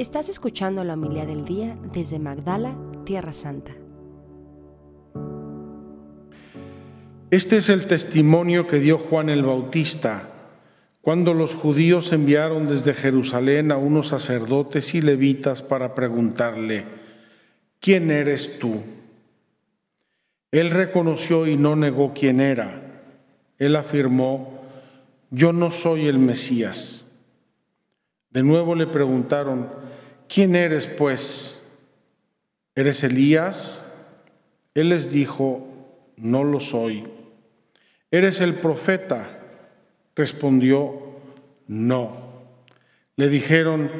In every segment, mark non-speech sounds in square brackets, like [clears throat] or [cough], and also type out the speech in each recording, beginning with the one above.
Estás escuchando la humildad del día desde Magdala, Tierra Santa. Este es el testimonio que dio Juan el Bautista cuando los judíos enviaron desde Jerusalén a unos sacerdotes y levitas para preguntarle, ¿quién eres tú? Él reconoció y no negó quién era. Él afirmó, yo no soy el Mesías. De nuevo le preguntaron, ¿quién eres pues? ¿Eres Elías? Él les dijo, no lo soy. ¿Eres el profeta? Respondió, no. Le dijeron,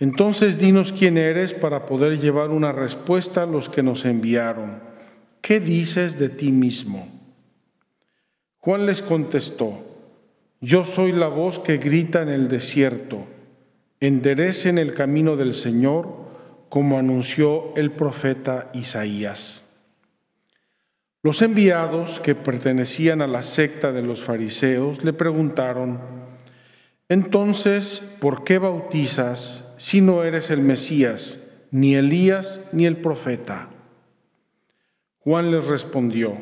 entonces dinos quién eres para poder llevar una respuesta a los que nos enviaron. ¿Qué dices de ti mismo? Juan les contestó, yo soy la voz que grita en el desierto, enderecen el camino del Señor, como anunció el profeta Isaías. Los enviados que pertenecían a la secta de los fariseos le preguntaron, entonces, ¿por qué bautizas si no eres el Mesías, ni Elías, ni el profeta? Juan les respondió,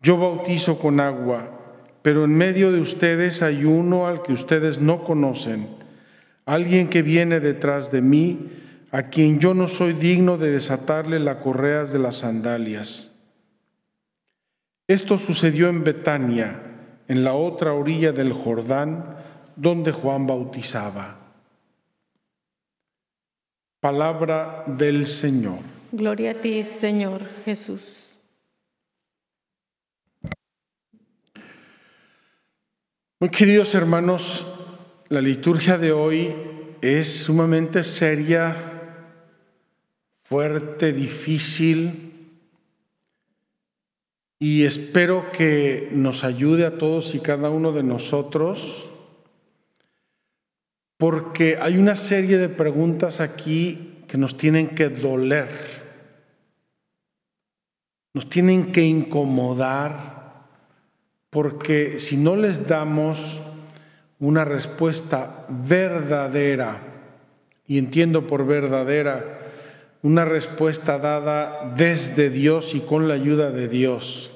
yo bautizo con agua, pero en medio de ustedes hay uno al que ustedes no conocen, alguien que viene detrás de mí, a quien yo no soy digno de desatarle las correas de las sandalias. Esto sucedió en Betania, en la otra orilla del Jordán, donde Juan bautizaba. Palabra del Señor. Gloria a ti, Señor Jesús. Muy queridos hermanos, la liturgia de hoy es sumamente seria, fuerte, difícil y espero que nos ayude a todos y cada uno de nosotros porque hay una serie de preguntas aquí que nos tienen que doler, nos tienen que incomodar, porque si no les damos una respuesta verdadera, y entiendo por verdadera, una respuesta dada desde Dios y con la ayuda de Dios,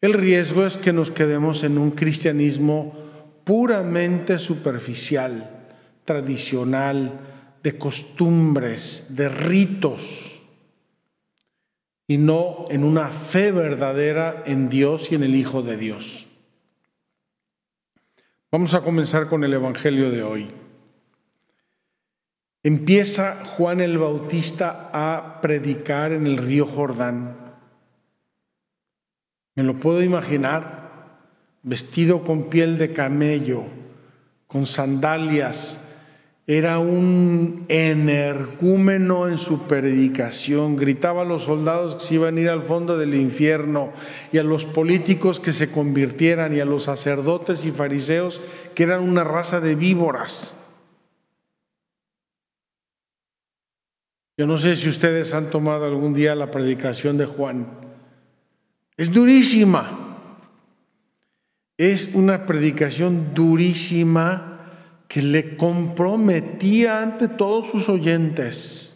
el riesgo es que nos quedemos en un cristianismo puramente superficial, tradicional, de costumbres, de ritos, y no en una fe verdadera en Dios y en el Hijo de Dios. Vamos a comenzar con el Evangelio de hoy. Empieza Juan el Bautista a predicar en el río Jordán. Me lo puedo imaginar, vestido con piel de camello, con sandalias, era un energúmeno en su predicación, gritaba a los soldados que se iban a ir al fondo del infierno y a los políticos que se convirtieran y a los sacerdotes y fariseos que eran una raza de víboras. Yo no sé si ustedes han tomado algún día la predicación de Juan. Es durísima. Es una predicación durísima que le comprometía ante todos sus oyentes.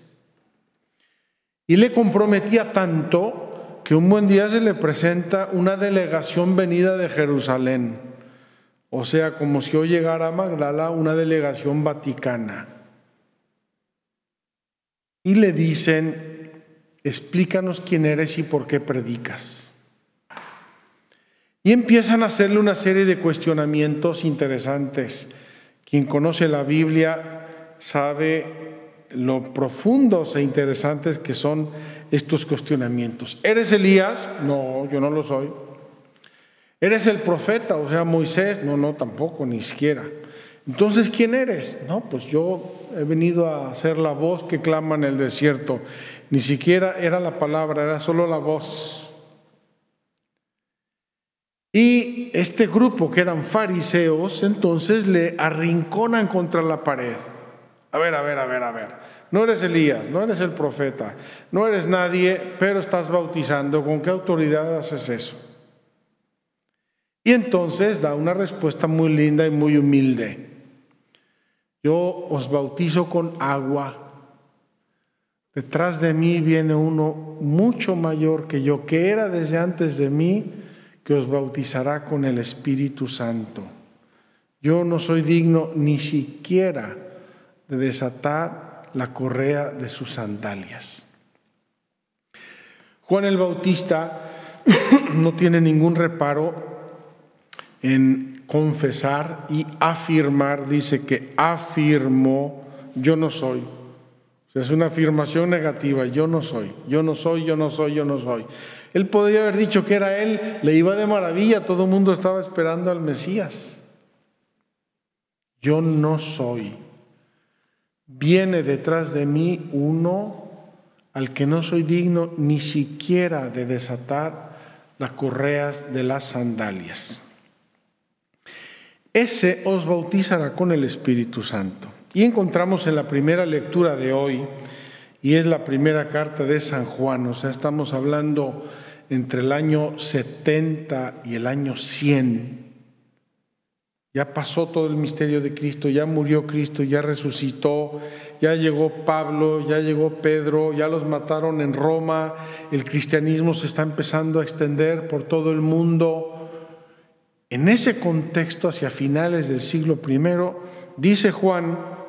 Y le comprometía tanto que un buen día se le presenta una delegación venida de Jerusalén. O sea, como si hoy llegara a Magdala una delegación vaticana. Y le dicen, explícanos quién eres y por qué predicas. Y empiezan a hacerle una serie de cuestionamientos interesantes. Quien conoce la Biblia sabe lo profundos e interesantes que son estos cuestionamientos. ¿Eres Elías? No, yo no lo soy. ¿Eres el profeta? O sea, Moisés? No, no, tampoco, ni siquiera. Entonces, ¿quién eres? No, pues yo he venido a ser la voz que clama en el desierto. Ni siquiera era la palabra, era solo la voz. Y este grupo, que eran fariseos, entonces le arrinconan contra la pared. A ver, a ver, a ver, a ver. No eres Elías, no eres el profeta, no eres nadie, pero estás bautizando. ¿Con qué autoridad haces eso? Y entonces da una respuesta muy linda y muy humilde. Yo os bautizo con agua. Detrás de mí viene uno mucho mayor que yo, que era desde antes de mí, que os bautizará con el Espíritu Santo. Yo no soy digno ni siquiera de desatar la correa de sus sandalias. Juan el Bautista [clears throat] no tiene ningún reparo en confesar y afirmar, dice que afirmó, yo no soy. Es una afirmación negativa, yo no soy, yo no soy, yo no soy, yo no soy. Él podría haber dicho que era él, le iba de maravilla, todo el mundo estaba esperando al Mesías. Yo no soy. Viene detrás de mí uno al que no soy digno ni siquiera de desatar las correas de las sandalias. Ese os bautizará con el Espíritu Santo. Y encontramos en la primera lectura de hoy, y es la primera carta de San Juan, o sea, estamos hablando entre el año 70 y el año 100. Ya pasó todo el misterio de Cristo, ya murió Cristo, ya resucitó, ya llegó Pablo, ya llegó Pedro, ya los mataron en Roma, el cristianismo se está empezando a extender por todo el mundo. En ese contexto, hacia finales del siglo I, dice Juan,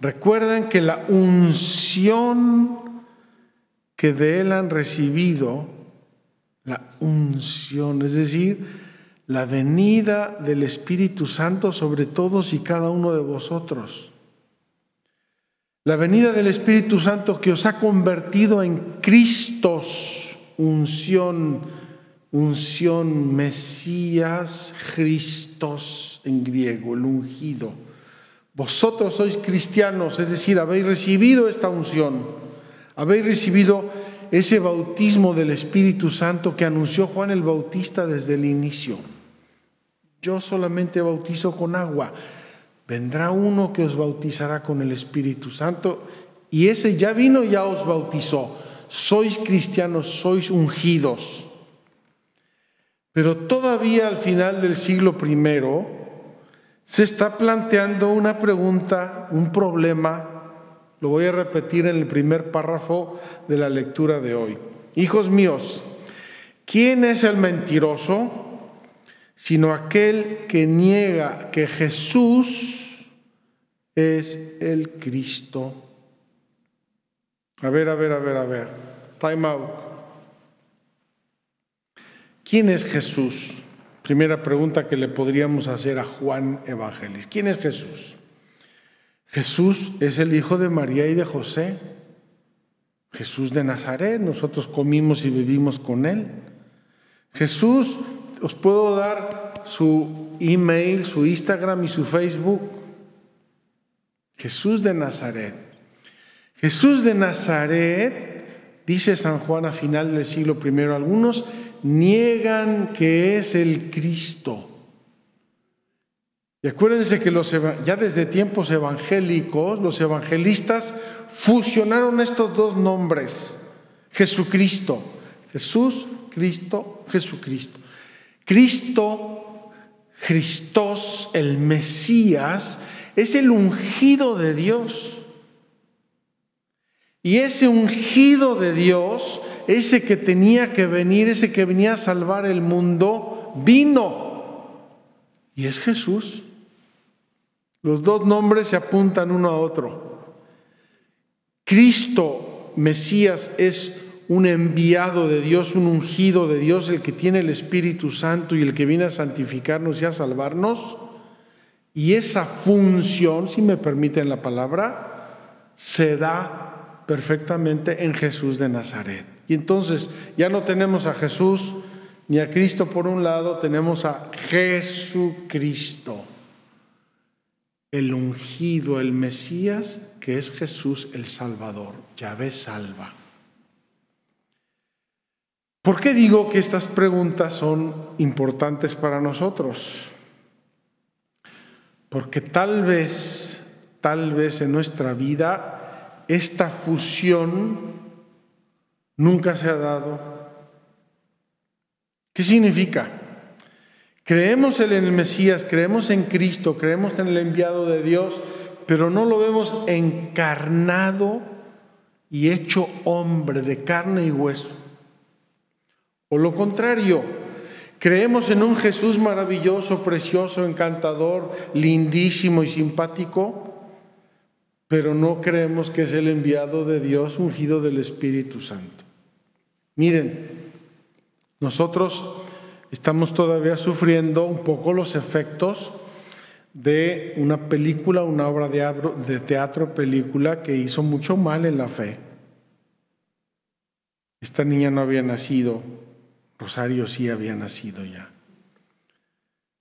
recuerden que la unción que de él han recibido, la unción, es decir, la venida del Espíritu Santo sobre todos y cada uno de vosotros. La venida del Espíritu Santo que os ha convertido en Cristos, unción unción, Mesías, Cristos en griego, el ungido. Vosotros sois cristianos, es decir, habéis recibido esta unción, habéis recibido ese bautismo del Espíritu Santo que anunció Juan el Bautista desde el inicio. Yo solamente bautizo con agua. Vendrá uno que os bautizará con el Espíritu Santo y ese ya vino, ya os bautizó. Sois cristianos, sois ungidos. Pero todavía al final del siglo I se está planteando una pregunta, un problema, lo voy a repetir en el primer párrafo de la lectura de hoy. Hijos míos, ¿quién es el mentiroso? Sino aquel que niega que Jesús es el Cristo. A ver, a ver, a ver, a ver. Time out. ¿Quién es Jesús? Primera pregunta que le podríamos hacer a Juan Evangelista. ¿Quién es Jesús? Jesús es el hijo de María y de José. Jesús de Nazaret, nosotros comimos y vivimos con él. Jesús, os puedo dar su email, su Instagram y su Facebook. Jesús de Nazaret. Jesús de Nazaret, dice San Juan a final del siglo I, algunos niegan que es el Cristo. Y acuérdense que los, ya desde tiempos evangélicos, los evangelistas fusionaron estos dos nombres, Jesucristo, Jesús, Cristo, Jesucristo. Cristo, Cristos, el Mesías, es el ungido de Dios. Y ese ungido de Dios ese que tenía que venir, ese que venía a salvar el mundo, vino. Y es Jesús. Los dos nombres se apuntan uno a otro. Cristo, Mesías, es un enviado de Dios, un ungido de Dios, el que tiene el Espíritu Santo y el que viene a santificarnos y a salvarnos. Y esa función, si me permiten la palabra, se da perfectamente en Jesús de Nazaret. Y entonces ya no tenemos a Jesús ni a Cristo por un lado, tenemos a Jesucristo, el ungido, el Mesías, que es Jesús el Salvador. Yahvé salva. ¿Por qué digo que estas preguntas son importantes para nosotros? Porque tal vez, tal vez en nuestra vida, esta fusión nunca se ha dado. ¿Qué significa? Creemos en el Mesías, creemos en Cristo, creemos en el enviado de Dios pero no lo vemos encarnado y hecho hombre de carne y hueso. O lo contrario, creemos en un Jesús maravilloso, precioso, encantador, lindísimo y simpático, pero no creemos que es el enviado de Dios ungido del Espíritu Santo. Miren, nosotros estamos todavía sufriendo un poco los efectos de una película, una obra de teatro, película que hizo mucho mal en la fe. Esta niña no había nacido, Rosario sí había nacido ya.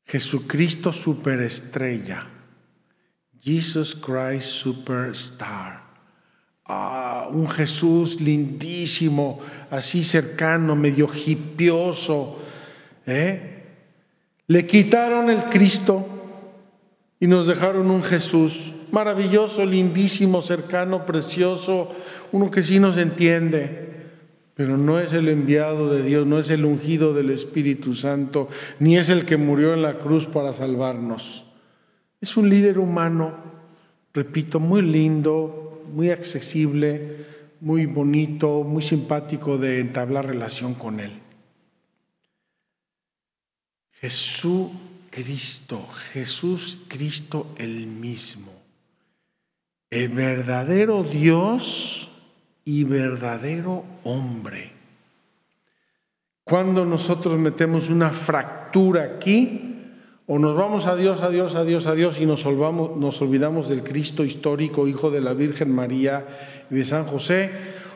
Jesucristo superestrella, Jesus Christ superstar. Un Jesús lindísimo, así cercano, medio hipioso. ¿eh? Le quitaron el Cristo y nos dejaron un Jesús maravilloso, lindísimo, cercano, precioso, uno que sí nos entiende, pero no es el enviado de Dios, no es el ungido del Espíritu Santo, ni es el que murió en la cruz para salvarnos. Es un líder humano, repito, muy lindo, muy accesible, muy bonito, muy simpático de entablar relación con Él. Jesús Cristo, Jesús Cristo el mismo, el verdadero Dios y verdadero hombre. Cuando nosotros metemos una fractura aquí, o nos vamos a Dios, a Dios, a Dios, a Dios y nos, nos olvidamos del Cristo histórico, Hijo de la Virgen María y de San José,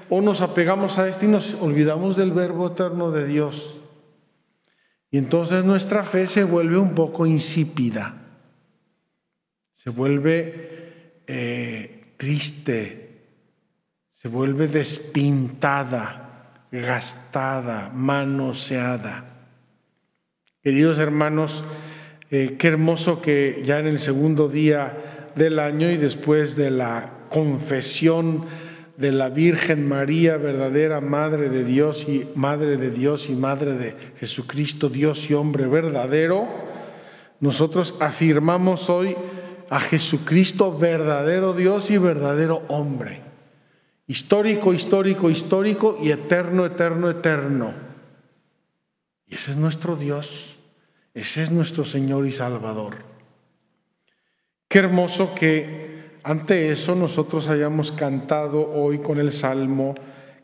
o nos apegamos a este y nos olvidamos del Verbo eterno de Dios. Y entonces nuestra fe se vuelve un poco insípida, se vuelve eh, triste, se vuelve despintada, gastada, manoseada. Queridos hermanos, eh, qué hermoso que ya en el segundo día del año y después de la confesión de la Virgen María, verdadera Madre de Dios y Madre de Dios y Madre de Jesucristo, Dios y hombre verdadero, nosotros afirmamos hoy a Jesucristo verdadero Dios y verdadero hombre. Histórico, histórico, histórico y eterno, eterno, eterno. Y ese es nuestro Dios, ese es nuestro Señor y Salvador. Qué hermoso que ante eso nosotros hayamos cantado hoy con el Salmo,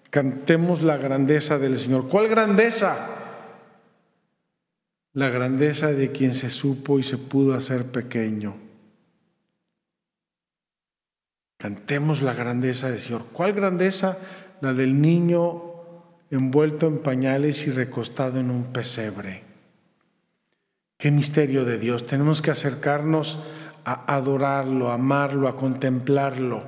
cantemos la grandeza del Señor. ¿Cuál grandeza? La grandeza de quien se supo y se pudo hacer pequeño. Cantemos la grandeza del Señor. ¿Cuál grandeza? La del niño envuelto en pañales y recostado en un pesebre. Qué misterio de Dios. Tenemos que acercarnos a adorarlo, a amarlo, a contemplarlo,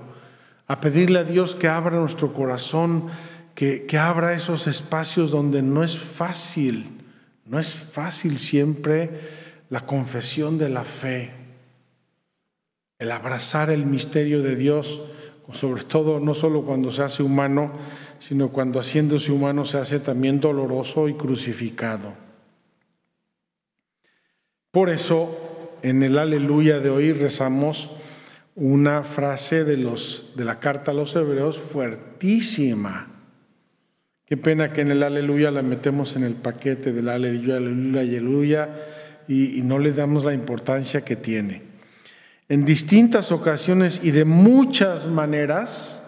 a pedirle a Dios que abra nuestro corazón, que, que abra esos espacios donde no es fácil, no es fácil siempre la confesión de la fe, el abrazar el misterio de Dios, sobre todo no solo cuando se hace humano, sino cuando haciéndose humano se hace también doloroso y crucificado. Por eso en el aleluya de hoy rezamos una frase de, los, de la carta a los hebreos fuertísima. Qué pena que en el aleluya la metemos en el paquete del aleluya, aleluya aleluya y, y no le damos la importancia que tiene. En distintas ocasiones y de muchas maneras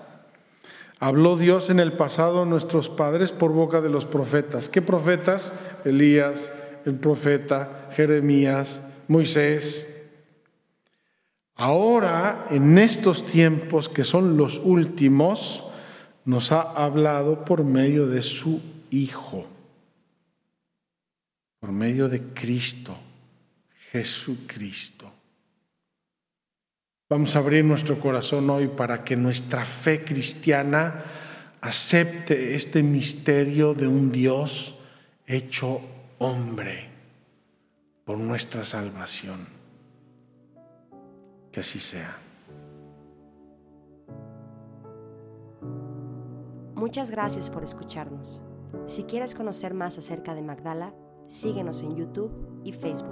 habló Dios en el pasado a nuestros padres por boca de los profetas. ¿Qué profetas? Elías, el profeta, Jeremías, Moisés. Ahora, en estos tiempos que son los últimos, nos ha hablado por medio de su Hijo, por medio de Cristo, Jesucristo. Vamos a abrir nuestro corazón hoy para que nuestra fe cristiana acepte este misterio de un Dios hecho hombre por nuestra salvación. Que así sea. Muchas gracias por escucharnos. Si quieres conocer más acerca de Magdala, síguenos en YouTube y Facebook.